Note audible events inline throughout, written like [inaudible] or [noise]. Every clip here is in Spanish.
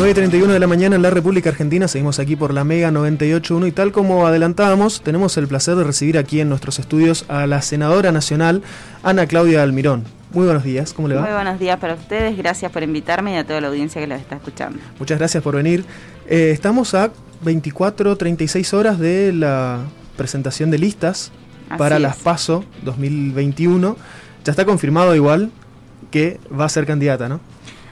9.31 de la mañana en la República Argentina, seguimos aquí por la Mega 98.1 y tal como adelantábamos, tenemos el placer de recibir aquí en nuestros estudios a la senadora nacional Ana Claudia Almirón. Muy buenos días, ¿cómo le va? Muy buenos días para ustedes, gracias por invitarme y a toda la audiencia que los está escuchando. Muchas gracias por venir. Eh, estamos a 24, 36 horas de la presentación de listas para las PASO 2021. Ya está confirmado igual que va a ser candidata, ¿no?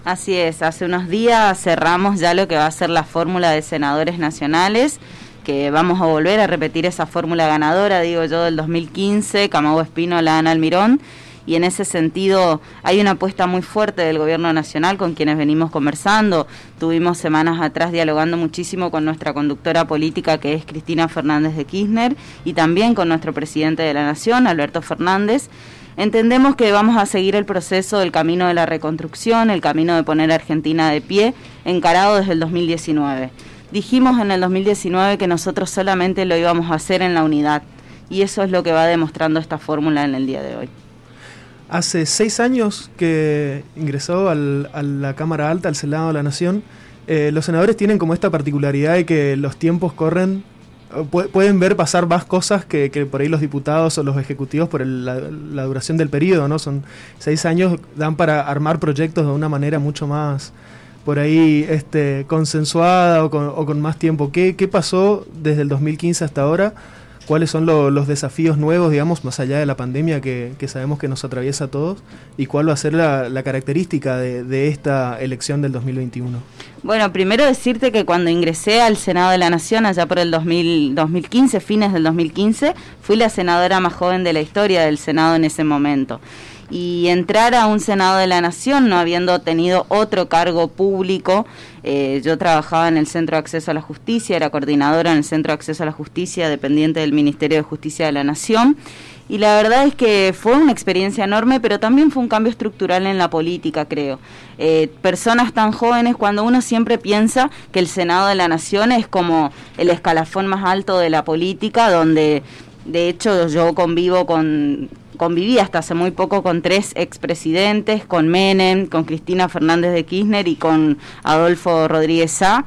Así es, hace unos días cerramos ya lo que va a ser la fórmula de senadores nacionales, que vamos a volver a repetir esa fórmula ganadora, digo yo, del 2015, Camago Espino, la Ana Almirón, y en ese sentido hay una apuesta muy fuerte del gobierno nacional con quienes venimos conversando. Tuvimos semanas atrás dialogando muchísimo con nuestra conductora política que es Cristina Fernández de Kirchner y también con nuestro presidente de la Nación, Alberto Fernández Entendemos que vamos a seguir el proceso del camino de la reconstrucción, el camino de poner a Argentina de pie, encarado desde el 2019. Dijimos en el 2019 que nosotros solamente lo íbamos a hacer en la unidad y eso es lo que va demostrando esta fórmula en el día de hoy. Hace seis años que ingresó a la Cámara Alta, al Senado de la Nación, eh, los senadores tienen como esta particularidad de que los tiempos corren pueden ver pasar más cosas que, por ahí los diputados o los ejecutivos por la, duración del periodo, ¿no? Son seis años, dan para armar proyectos de una manera mucho más por ahí este, consensuada o con, o con más tiempo. ¿Qué, ¿Qué pasó desde el 2015 hasta ahora? Cuáles son los desafíos nuevos, digamos, más allá de la pandemia que, sabemos que nos atraviesa a todos, y cuál va a ser la, característica de, esta elección del 2021. Bueno, primero decirte que cuando ingresé al Senado de la Nación, allá por el 2015, fines del 2015, fui la senadora más joven de la historia del Senado en ese momento y entrar a un Senado de la Nación no habiendo tenido otro cargo público. Eh, yo trabajaba en el Centro de Acceso a la Justicia, era coordinadora en el Centro de Acceso a la Justicia, dependiente del Ministerio de Justicia de la Nación. Y la verdad es que fue una experiencia enorme, pero también fue un cambio estructural en la política, creo. Eh, personas tan jóvenes, cuando uno siempre piensa que el Senado de la Nación es como el escalafón más alto de la política, donde de hecho yo convivo con conviví hasta hace muy poco con tres expresidentes, con Menem, con Cristina Fernández de Kirchner y con Adolfo Rodríguez Sá.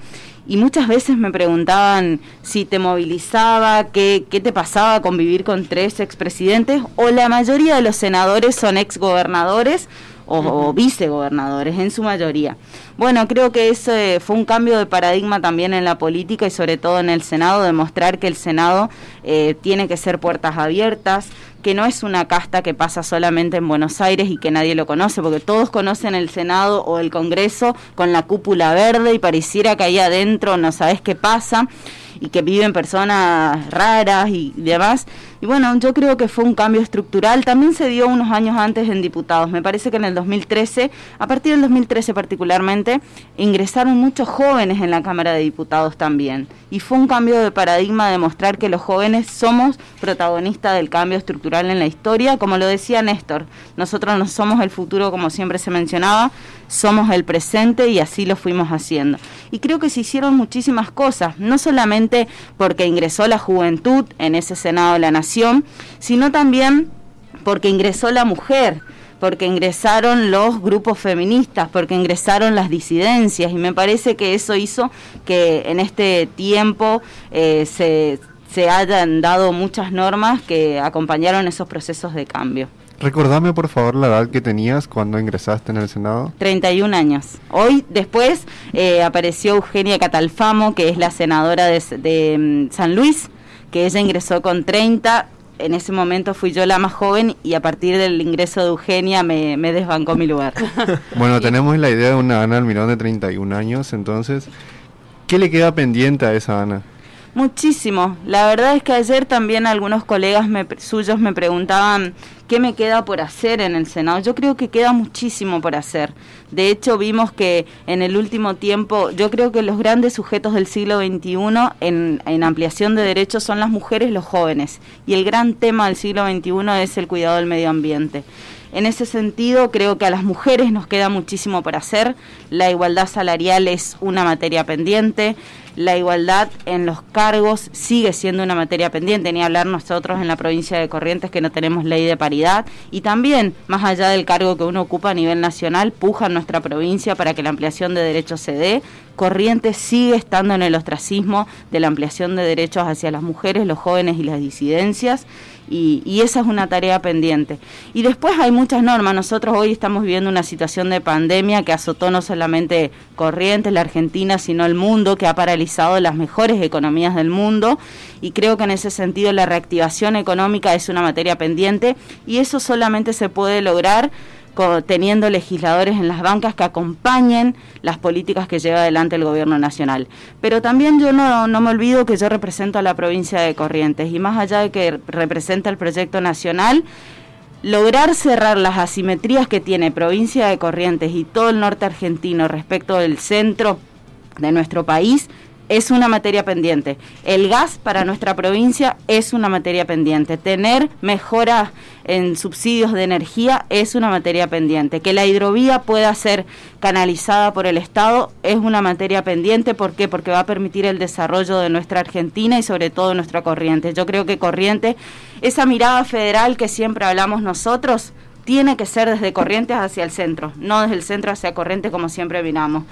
Y muchas veces me preguntaban si te movilizaba, qué, qué te pasaba convivir con tres expresidentes, o la mayoría de los senadores son exgobernadores o, vicegobernadores en su mayoría. Bueno, creo que ese fue un cambio de paradigma también en la política y sobre todo en el Senado, demostrar que el Senado eh, tiene que ser puertas abiertas, que no es una casta que pasa solamente en Buenos Aires y que nadie lo conoce, porque todos conocen el Senado o el Congreso con la cúpula verde y pareciera que ahí adentro no sabes qué pasa y que viven personas raras y demás. Y bueno, yo creo que fue un cambio estructural. También se dio unos años antes en diputados. Me parece que en el 2013, a partir del 2013 particularmente, ingresaron muchos jóvenes en la Cámara de Diputados también. Y fue un cambio de paradigma de mostrar que los jóvenes somos protagonistas del cambio estructural en la historia. Como lo decía Néstor, nosotros no somos el futuro como siempre se mencionaba, somos el presente y así lo fuimos haciendo. Y creo que se hicieron muchísimas cosas, no solamente porque ingresó la juventud en ese Senado de la Nación, sino también porque ingresó la mujer, porque ingresaron los grupos feministas, porque ingresaron las disidencias y me parece que eso hizo que en este tiempo eh, se, se hayan dado muchas normas que acompañaron esos procesos de cambio. Recordame por favor la edad que tenías cuando ingresaste en el Senado. 31 años. Hoy después eh, apareció Eugenia Catalfamo, que es la senadora de, de mm, San Luis, que ella ingresó con 30. En ese momento fui yo la más joven y a partir del ingreso de Eugenia me, desbancó mi lugar. [laughs] bueno, tenemos la idea de una Ana Almirón de 31 años, entonces, ¿qué le queda pendiente a esa Ana? Muchísimo. La verdad es que ayer también algunos colegas suyos me preguntaban qué me queda por hacer en el Senado. Yo creo que queda muchísimo por hacer. De hecho, vimos que en el último tiempo, yo creo que los grandes sujetos del siglo XXI en, en ampliación de derechos son las mujeres, los jóvenes. Y el gran tema del siglo XXI es el cuidado del medio ambiente. En ese sentido, creo que a las mujeres nos queda muchísimo por hacer. La igualdad salarial es una materia pendiente. La igualdad en los cargos sigue siendo una materia pendiente, ni hablar nosotros en la provincia de Corrientes que no tenemos ley de paridad y también, más allá del cargo que uno ocupa a nivel nacional, puja nuestra provincia para que la ampliación de derechos se dé. Corrientes sigue estando en el ostracismo de la ampliación de derechos hacia las mujeres, los jóvenes y las disidencias y, esa es una tarea pendiente. Y después hay muchas normas. Nosotros hoy estamos viviendo una situación de pandemia que azotó no solamente Corrientes, la Argentina, sino el mundo, que ha paralizado las mejores economías del mundo. Y creo que en ese sentido la reactivación económica es una materia pendiente y eso solamente se puede lograr teniendo legisladores en las bancas que acompañen las políticas que lleva adelante el gobierno nacional. Pero también yo no, no me olvido que yo represento a la provincia de Corrientes y más allá de que representa el proyecto nacional, lograr cerrar las asimetrías que tiene provincia de Corrientes y todo el norte argentino respecto del centro de nuestro país es una materia pendiente. El gas para nuestra provincia es una materia pendiente. Tener mejoras en subsidios de energía es una materia pendiente. Que la hidrovía pueda ser canalizada por el Estado es una materia pendiente. ¿Por qué? Porque va a permitir el desarrollo de nuestra Argentina y sobre todo nuestra corriente. Yo creo que corriente, esa mirada federal que siempre hablamos nosotros, tiene que ser desde Corrientes hacia el centro, no desde el centro hacia Corrientes como siempre vinamos.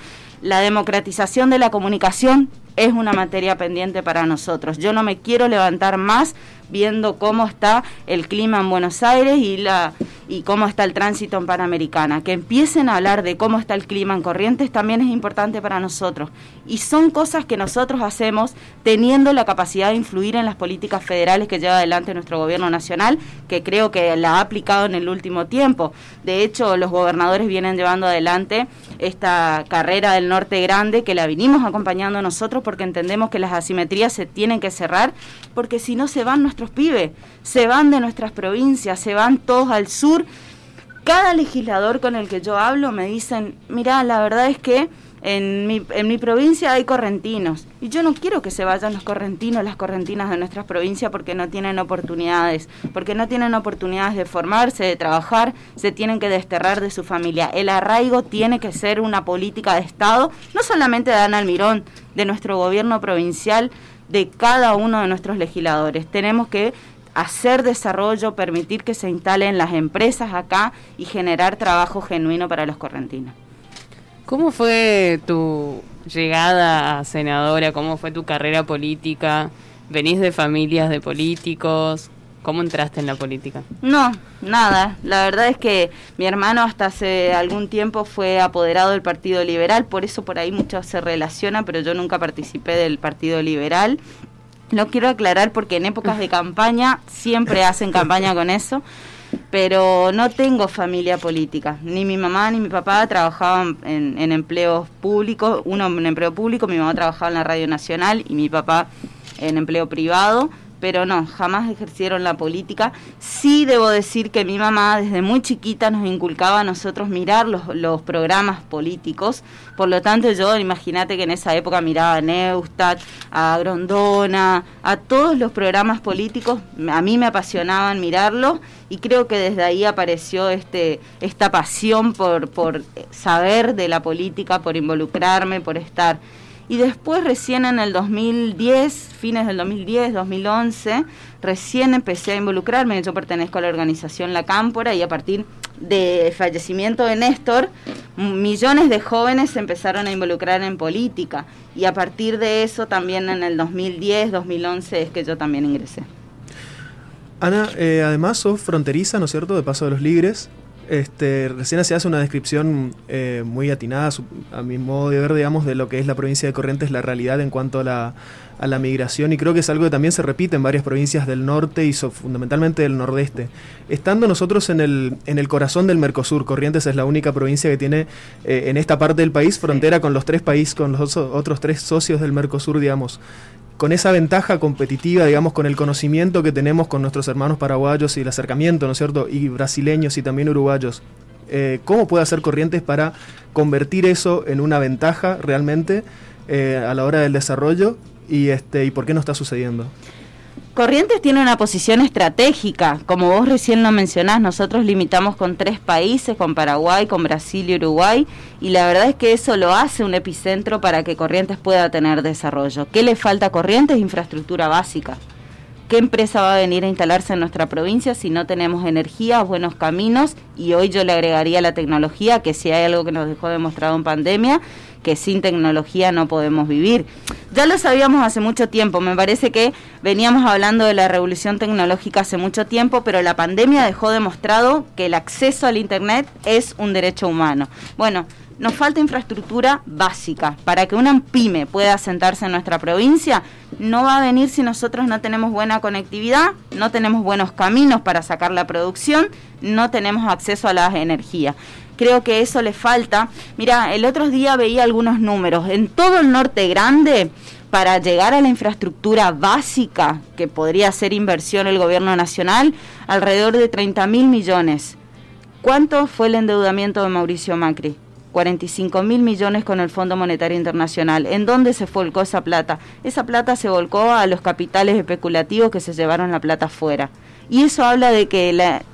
La democratización de la comunicación es una materia pendiente para nosotros. Yo no me quiero levantar más viendo cómo está el clima en Buenos Aires y la y cómo está el tránsito en Panamericana. Que empiecen a hablar de cómo está el clima en Corrientes también es importante para nosotros. Y son cosas que nosotros hacemos teniendo la capacidad de influir en las políticas federales que lleva adelante nuestro gobierno nacional, que creo que la ha aplicado en el último tiempo. De hecho, los gobernadores vienen llevando adelante esta carrera del norte grande que la vinimos acompañando nosotros porque entendemos que las asimetrías se tienen que cerrar, porque si no se van nuestros pibes, se van de nuestras provincias, se van todos al sur. Cada legislador con el que yo hablo me dicen, mira, la verdad es que en mi, en mi provincia hay correntinos y yo no quiero que se vayan los correntinos, las correntinas de nuestras provincias porque no tienen oportunidades, porque no tienen oportunidades de formarse, de trabajar, se tienen que desterrar de su familia. El arraigo tiene que ser una política de Estado, no solamente de Ana Almirón, de nuestro gobierno provincial, de cada uno de nuestros legisladores. Tenemos que hacer desarrollo, permitir que se instalen las empresas acá y generar trabajo genuino para los correntinos. ¿Cómo fue tu llegada a senadora? ¿Cómo fue tu carrera política? ¿Venís de familias de políticos? ¿Cómo entraste en la política? No, nada. La verdad es que mi hermano hasta hace algún tiempo fue apoderado del Partido Liberal, por eso por ahí mucho se relaciona, pero yo nunca participé del Partido Liberal. Lo quiero aclarar porque en épocas de [laughs] campaña siempre hacen campaña con eso pero no tengo familia política. Ni mi mamá ni mi papá trabajaban en, en, empleos públicos, uno en empleo público, mi mamá trabajaba en la Radio Nacional y mi papá en empleo privado pero no, jamás ejercieron la política. Sí debo decir que mi mamá desde muy chiquita nos inculcaba a nosotros mirar los, programas políticos, por lo tanto yo imagínate que en esa época miraba a Neustadt, a Grondona, a todos los programas políticos, a mí me apasionaban mirarlos y creo que desde ahí apareció este, esta pasión por, por saber de la política, por involucrarme, por estar y después recién en el 2010, fines del 2010, 2011, recién empecé a involucrarme, yo pertenezco a la organización La Cámpora y a partir del fallecimiento de Néstor, millones de jóvenes se empezaron a involucrar en política y a partir de eso también en el 2010, 2011 es que yo también ingresé. Ana, eh, además sos fronteriza, ¿no es cierto?, de Paso de los Ligres. Este, recién se hace una descripción eh, muy atinada, a mi modo de ver, digamos, de lo que es la provincia de Corrientes, la realidad en cuanto a la, a la migración, y creo que es algo que también se repite en varias provincias del norte y fundamentalmente del nordeste. Estando nosotros en el, en el corazón del Mercosur, Corrientes es la única provincia que tiene eh, en esta parte del país frontera con los tres países, con los otros tres socios del Mercosur, digamos con esa ventaja competitiva, digamos, con el conocimiento que tenemos con nuestros hermanos paraguayos y el acercamiento, ¿no es cierto?, y brasileños y también uruguayos. Eh, ¿Cómo puede hacer Corrientes para convertir eso en una ventaja realmente eh, a la hora del desarrollo y, este, y por qué no está sucediendo? Corrientes tiene una posición estratégica, como vos recién lo mencionás, nosotros limitamos con tres países, con Paraguay, con Brasil y Uruguay, y la verdad es que eso lo hace un epicentro para que Corrientes pueda tener desarrollo. ¿Qué le falta a Corrientes? Infraestructura básica. ¿Qué empresa va a venir a instalarse en nuestra provincia si no tenemos energía, buenos caminos? Y hoy yo le agregaría la tecnología, que si hay algo que nos dejó demostrado en pandemia, que sin tecnología no podemos vivir. Ya lo sabíamos hace mucho tiempo, me parece que veníamos hablando de la revolución tecnológica hace mucho tiempo, pero la pandemia dejó demostrado que el acceso al Internet es un derecho humano. Bueno, nos falta infraestructura básica. Para que una pyme pueda asentarse en nuestra provincia, no va a venir si nosotros no tenemos buena conectividad, no tenemos buenos caminos para sacar la producción, no tenemos acceso a las energías. Creo que eso le falta. Mira, el otro día veía algunos números. En todo el norte grande, para llegar a la infraestructura básica, que podría ser inversión el gobierno nacional, alrededor de 30 mil millones. ¿Cuánto fue el endeudamiento de Mauricio Macri? 45 mil millones con el Fondo Monetario Internacional. ¿En dónde se volcó esa plata? Esa plata se volcó a los capitales especulativos que se llevaron la plata fuera. Y eso habla de que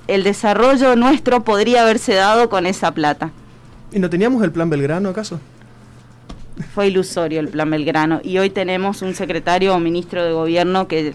el desarrollo nuestro podría haberse dado con esa plata. ¿Y no teníamos el plan Belgrano acaso? Fue ilusorio el plan Belgrano. Y hoy tenemos un secretario o ministro de gobierno que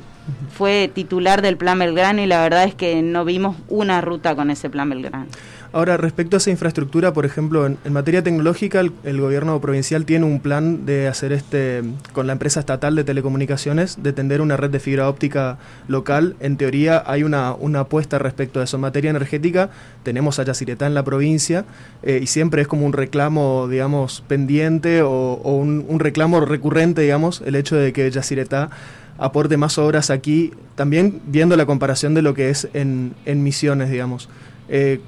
fue titular del plan Belgrano y la verdad es que no vimos una ruta con ese plan Belgrano. Ahora, respecto a esa infraestructura, por ejemplo, en, materia tecnológica, el, gobierno provincial tiene un plan de hacer este, con la empresa estatal de telecomunicaciones, de tender una red de fibra óptica local. En teoría hay una, una apuesta respecto a eso. En materia energética, tenemos a Yacyretá en la provincia eh, y siempre es como un reclamo, digamos, pendiente o, un, reclamo recurrente, digamos, el hecho de que Yacyretá aporte más obras aquí, también viendo la comparación de lo que es en, en Misiones, digamos. Eh,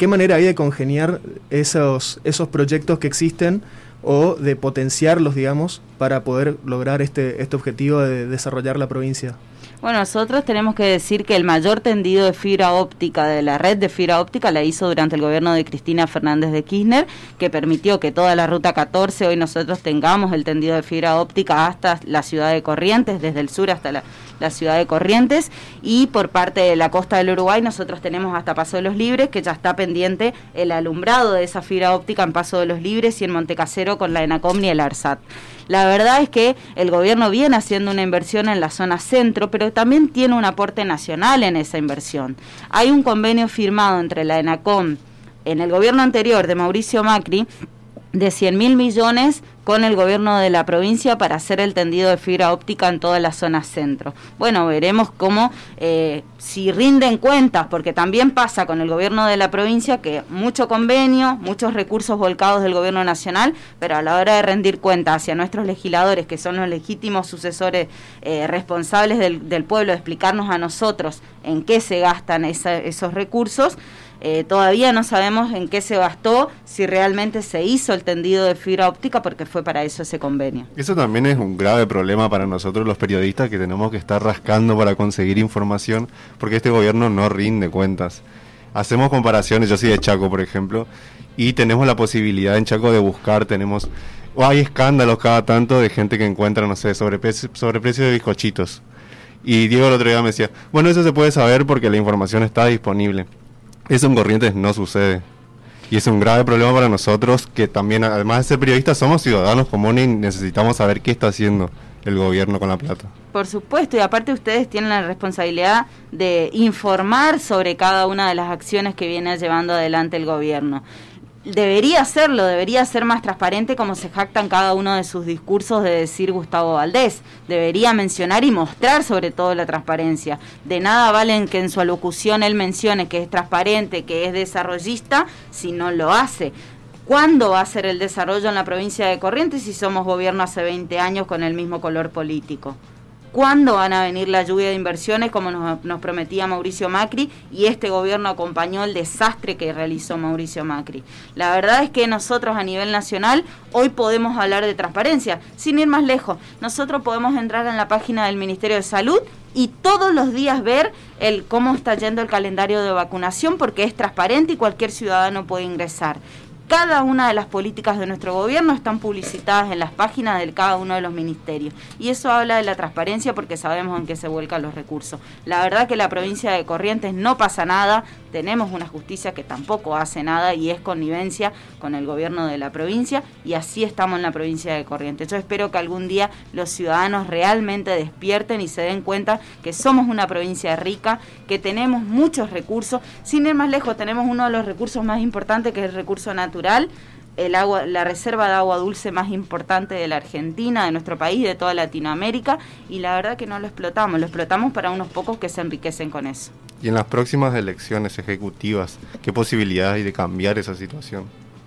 ¿Qué manera hay de congeniar esos, esos proyectos que existen o de potenciarlos, digamos, para poder lograr este, este objetivo de desarrollar la provincia? Bueno, nosotros tenemos que decir que el mayor tendido de fibra óptica de la red de fibra óptica la hizo durante el gobierno de Cristina Fernández de Kirchner, que permitió que toda la ruta 14 hoy nosotros tengamos el tendido de fibra óptica hasta la ciudad de Corrientes, desde el sur hasta la, la ciudad de Corrientes, y por parte de la costa del Uruguay nosotros tenemos hasta Paso de los Libres, que ya está pendiente el alumbrado de esa fibra óptica en Paso de los Libres y en Montecasero con la ENACOM y el ARSAT. La verdad es que el gobierno viene haciendo una inversión en la zona centro, pero también tiene un aporte nacional en esa inversión. Hay un convenio firmado entre la ENACOM en el gobierno anterior de Mauricio Macri de 100 mil millones con el gobierno de la provincia para hacer el tendido de fibra óptica en toda la zona centro. Bueno, veremos cómo, eh, si rinden cuentas, porque también pasa con el gobierno de la provincia que mucho convenio, muchos recursos volcados del gobierno nacional, pero a la hora de rendir cuentas hacia nuestros legisladores, que son los legítimos sucesores eh, responsables del, del, pueblo, de explicarnos a nosotros en qué se gastan esos recursos, eh, todavía no sabemos en qué se gastó, si realmente se hizo el tendido de fibra óptica, porque fue para eso ese convenio. Eso también es un grave problema para nosotros los periodistas que tenemos que estar rascando para conseguir información, porque este gobierno no rinde cuentas. Hacemos comparaciones, yo soy de Chaco, por ejemplo, y tenemos la posibilidad en Chaco de buscar, tenemos... O hay escándalos cada tanto de gente que encuentra, no sé, sobreprecio, sobreprecio de bizcochitos. Y Diego el otro día me decía, bueno, eso se puede saber porque la información está disponible. Eso en Corrientes no sucede. Y es un grave problema para nosotros que también, además de ser periodistas, somos ciudadanos comunes y necesitamos saber qué está haciendo el gobierno con la plata. Por supuesto, y aparte ustedes tienen la responsabilidad de informar sobre cada una de las acciones que viene llevando adelante el gobierno debería serlo, debería ser más transparente como se jacta en cada uno de sus discursos de decir Gustavo Valdés. Debería mencionar y mostrar sobre todo la transparencia. De nada valen que en su alocución él mencione que es transparente, que es desarrollista, si no lo hace. ¿Cuándo va a ser el desarrollo en la provincia de Corrientes si somos gobierno hace 20 años con el mismo color político? Cuándo van a venir la lluvia de inversiones como nos, prometía Mauricio Macri y este gobierno acompañó el desastre que realizó Mauricio Macri. La verdad es que nosotros a nivel nacional hoy podemos hablar de transparencia, sin ir más lejos. Nosotros podemos entrar en la página del Ministerio de Salud y todos los días ver el cómo está yendo el calendario de vacunación porque es transparente y cualquier ciudadano puede ingresar cada una de las políticas de nuestro gobierno están publicitadas en las páginas de cada uno de los ministerios. Y eso habla de la transparencia porque sabemos en qué se vuelcan los recursos. La verdad que la provincia de Corrientes no pasa nada, tenemos una justicia que tampoco hace nada y es connivencia con el gobierno de la provincia y así estamos en la provincia de Corrientes. Yo espero que algún día los ciudadanos realmente despierten y se den cuenta que somos una provincia rica, que tenemos muchos recursos. Sin ir más lejos, tenemos uno de los recursos más importantes que es el recurso natural el agua, la reserva de agua dulce más importante de la Argentina, de nuestro país, de toda Latinoamérica, y la verdad que no lo explotamos, lo explotamos para unos pocos que se enriquecen con eso. Y en las próximas elecciones ejecutivas, ¿qué posibilidades hay de cambiar esa situación?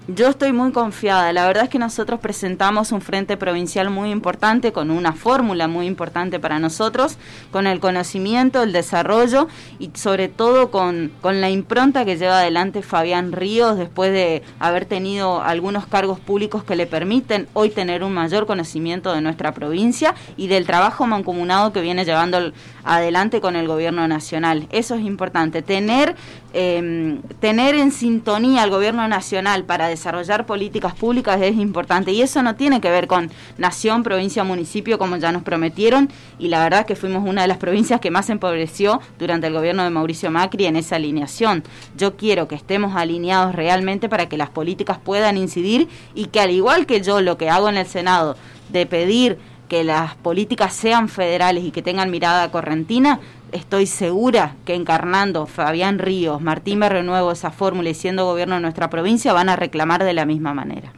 Yo estoy muy confiada. La verdad es que nosotros presentamos un frente provincial muy importante, con una fórmula muy importante para nosotros, con el conocimiento, el desarrollo y sobre todo con, con la impronta que lleva adelante Fabián Ríos después de haber tenido algunos cargos públicos que le permiten hoy tener un mayor conocimiento de nuestra provincia y del trabajo mancomunado que viene llevando adelante con el gobierno nacional. Eso es importante, tener, eh, tener en sintonía al gobierno nacional para desarrollar políticas públicas es importante y eso no tiene que ver con nación, provincia, municipio como ya nos prometieron y la verdad que fuimos una de las [laughs] provincias que más empobreció durante el gobierno de Mauricio Macri en esa alineación. Yo quiero que estemos alineados realmente para que las políticas puedan incidir y que al igual que yo lo que hago en el Senado de pedir que las políticas sean federales y que tengan mirada correntina, estoy segura que encarnando Fabián Ríos, Martín renuevo esa fórmula y siendo gobierno de nuestra provincia van a reclamar de la misma manera.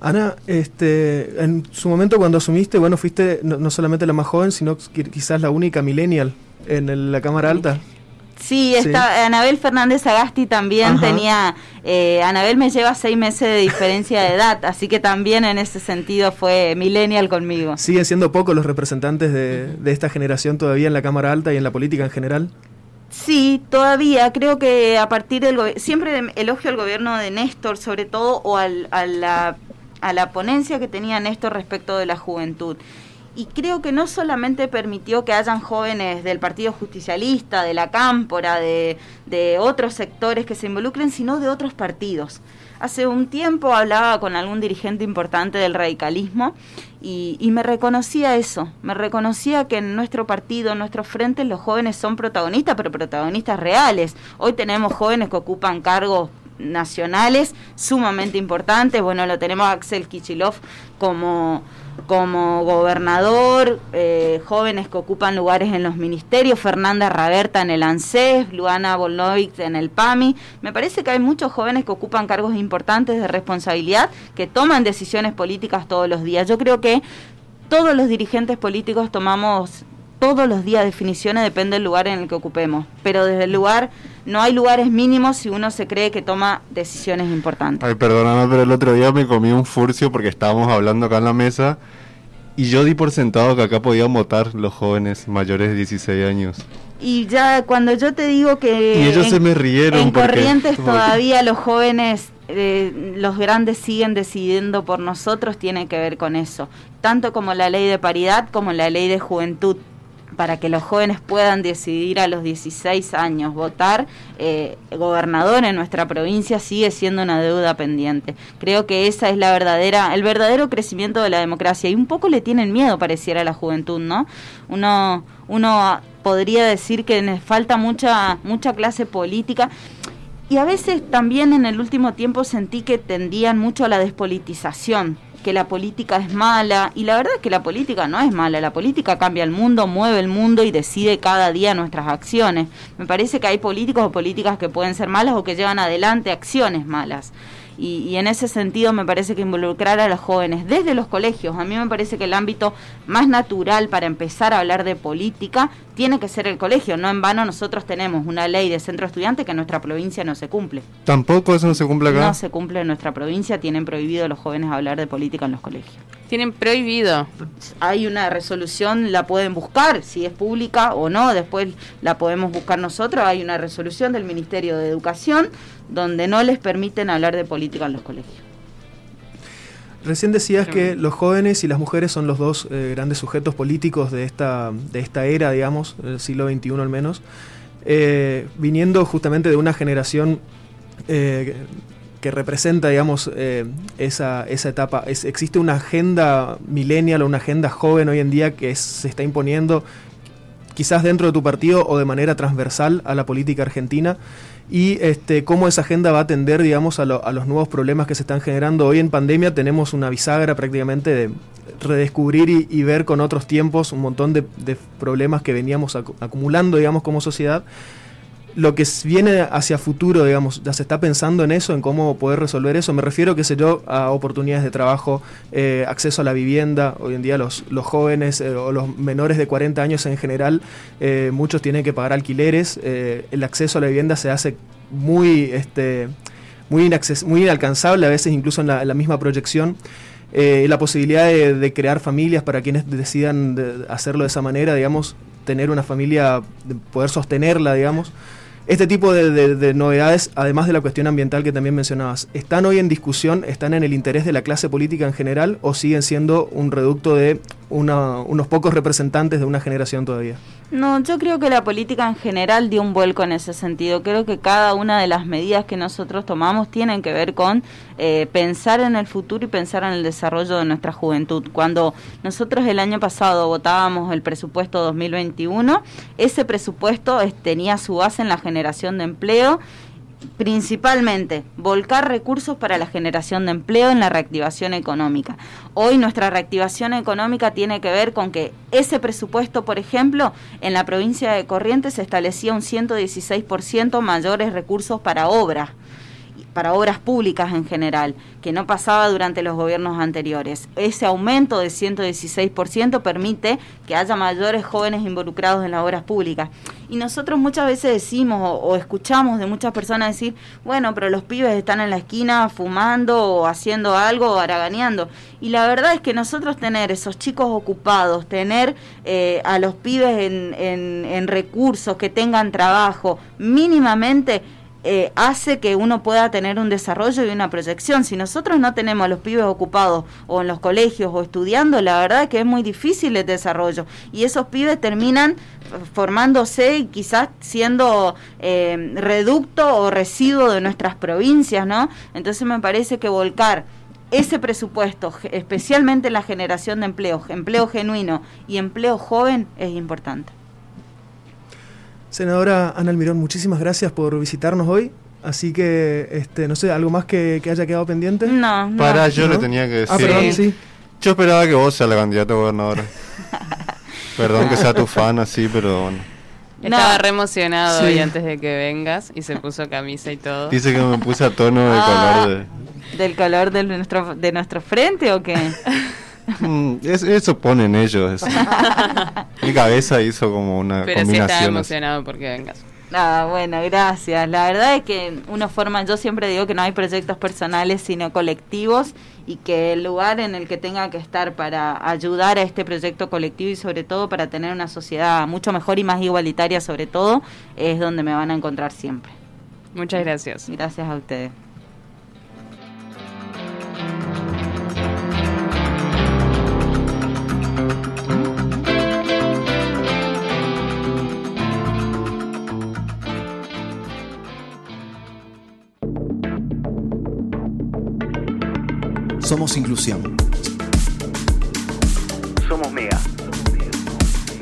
Ana, este, en su momento cuando asumiste, bueno, fuiste no, solamente la más joven, sino quizás la única millennial en la Cámara Alta. Sí, está, Anabel Fernández Agasti también tenía, eh, Anabel me lleva seis meses de diferencia de edad, así que también en ese sentido fue millennial conmigo. ¿Siguen siendo pocos los representantes de, de esta generación todavía en la Cámara Alta y en la política en general? Sí, todavía creo que a partir del siempre elogio al gobierno de Néstor sobre todo o al, a, la, a la ponencia que tenía Néstor respecto de la juventud y creo que no solamente permitió que hayan jóvenes del Partido Justicialista, de la Cámpora, de, de, otros sectores que se involucren, sino de otros partidos. Hace un tiempo hablaba con algún dirigente importante del radicalismo y, y me reconocía eso, me reconocía que en nuestro partido, en nuestros frentes, los jóvenes son protagonistas, pero protagonistas reales. Hoy tenemos jóvenes que ocupan cargos nacionales sumamente importantes. Bueno, lo tenemos a Axel Kichilov como como gobernador, eh, jóvenes que ocupan lugares en los ministerios, Fernanda Raberta en el ANSES, Luana Volnovic en el PAMI. Me parece que hay muchos jóvenes que ocupan cargos importantes de responsabilidad, que toman decisiones políticas todos los días. Yo creo que todos los dirigentes políticos tomamos todos los días definiciones, depende del lugar en el que ocupemos, pero desde el lugar no hay lugares mínimos si uno se cree que toma decisiones importantes. Ay, perdóname, pero el otro día me comí un furcio porque estábamos hablando acá en la mesa y yo di por sentado que acá podían votar los jóvenes mayores de 16 años. Y ya cuando yo te digo que... Y ellos se me rieron. En Corrientes todavía los jóvenes, eh, los grandes siguen decidiendo por nosotros, tiene que ver con eso. Tanto como la ley de paridad como la ley de juventud para que los jóvenes puedan decidir a los 16 años votar, eh, gobernador en nuestra provincia sigue siendo una deuda pendiente. Creo que esa es la verdadera, el verdadero crecimiento de la democracia y un poco le tienen miedo pareciera a la juventud, ¿no? Uno, uno podría decir que falta mucha, mucha clase política. Y a veces también en el último tiempo sentí que tendían mucho a la despolitización que la política es mala y la verdad es que la política no es mala, la política cambia el mundo, mueve el mundo y decide cada día nuestras acciones. Me parece que hay políticos o políticas que pueden ser malas o que llevan adelante acciones malas. Y, en ese sentido me parece que involucrar a los jóvenes desde los colegios, a mí me parece que el ámbito más natural para empezar a hablar de política tiene que ser el colegio. No en vano nosotros tenemos una ley de centro estudiante que en nuestra provincia no se cumple. ¿Tampoco eso no se cumple acá? No se cumple en nuestra provincia, tienen prohibido a los jóvenes hablar de política en los colegios. Tienen prohibido. Hay una resolución, la pueden buscar, si es pública o no, después la podemos buscar nosotros. Hay una resolución del Ministerio de Educación donde no les permiten hablar de política en los colegios. Recién decías que los jóvenes y las mujeres son los dos eh, grandes sujetos políticos de esta, de esta era, digamos, del siglo XXI al menos, eh, viniendo justamente de una generación eh, que representa, digamos, eh, esa, esa etapa. Existe una agenda millennial o una agenda joven hoy en día que se está imponiendo quizás dentro de tu partido o de manera transversal a la política argentina y este, cómo esa agenda va a atender, digamos, a, los nuevos problemas que se están generando. Hoy en pandemia tenemos una bisagra prácticamente de redescubrir y, ver con otros tiempos un montón de, de problemas que veníamos acumulando, digamos, como sociedad lo que viene hacia futuro, digamos, ya se está pensando en eso, en cómo poder resolver eso. Me refiero, qué sé yo, a oportunidades de trabajo, eh, acceso a la vivienda. Hoy en día los, los jóvenes eh, o los menores de 40 años en general, eh, muchos tienen que pagar alquileres. el acceso a la vivienda se hace muy, este, muy, muy inalcanzable, a veces incluso en la, misma proyección. la posibilidad de, crear familias para quienes decidan hacerlo de esa manera, digamos, tener una familia, poder sostenerla, digamos. Este tipo de, novedades, además de la cuestión ambiental que también mencionabas, ¿están hoy en discusión, están en el interés de la clase política en general o siguen siendo un reducto de unos pocos representantes de una generación todavía? No, yo creo que la política en general dio un vuelco en ese sentido. Creo que cada una de las medidas que nosotros tomamos tienen que ver con eh, pensar en el futuro y pensar en el desarrollo de nuestra juventud. Cuando nosotros el año pasado votábamos el presupuesto 2021, ese presupuesto tenía su base en la generación de empleo principalmente volcar recursos para la generación de empleo en la reactivación económica. Hoy nuestra reactivación económica tiene que ver con que ese presupuesto, por ejemplo, en la provincia de Corrientes se establecía un 116% mayores recursos para obras para obras públicas en general, que no pasaba durante los gobiernos anteriores. Ese aumento de 116% permite que haya mayores jóvenes involucrados en las obras públicas. Y nosotros muchas veces decimos o, escuchamos de muchas personas decir, bueno, pero los pibes están en la esquina fumando o haciendo algo o haraganeando. Y la verdad es que nosotros tener esos chicos ocupados, tener eh, a los pibes en recursos, que tengan trabajo, mínimamente eh, hace que uno pueda tener un desarrollo y una proyección. Si nosotros no tenemos a los pibes ocupados o en los colegios o estudiando, la verdad es que es muy difícil el desarrollo. Y esos pibes terminan formándose y quizás siendo eh, reducto o residuo de nuestras provincias, ¿no? Entonces me parece que volcar ese presupuesto, especialmente en la generación de empleo, empleo genuino y empleo joven, es importante. Senadora Ana Almirón, muchísimas gracias por visitarnos hoy. Así que, este, no sé, ¿algo más que, haya quedado pendiente? No, no. Para, yo le tenía que ah, decir. Ah, perdón, sí. Yo esperaba que vos seas la candidata a gobernadora. [laughs] perdón que sea tu fan así, pero bueno. Estaba re emocionado hoy antes de que vengas y se puso camisa y todo. Dice que me puse a tono del ah, color de... ¿Del color de nuestro, de nuestro frente o qué? [laughs] Mm, eso ponen ellos. [laughs] Mi cabeza hizo como una Pero sí estaba emocionado porque vengas. Ah, bueno, gracias. La verdad es que uno forma, yo siempre digo que no hay proyectos personales sino colectivos y que el lugar en el que tenga que estar para ayudar a este proyecto colectivo y sobre todo para tener una sociedad mucho mejor y más igualitaria sobre todo es donde me van a encontrar siempre. Muchas gracias. Gracias a ustedes. Somos inclusión. Somos Mega.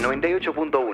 98.1